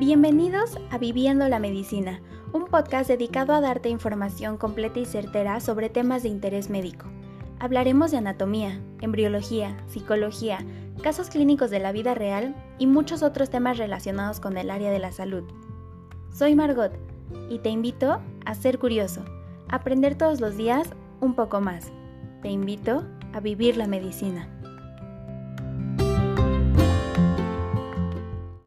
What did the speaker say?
Bienvenidos a Viviendo la Medicina, un podcast dedicado a darte información completa y certera sobre temas de interés médico. Hablaremos de anatomía, embriología, psicología, casos clínicos de la vida real y muchos otros temas relacionados con el área de la salud. Soy Margot y te invito a ser curioso, a aprender todos los días un poco más. Te invito a vivir la medicina.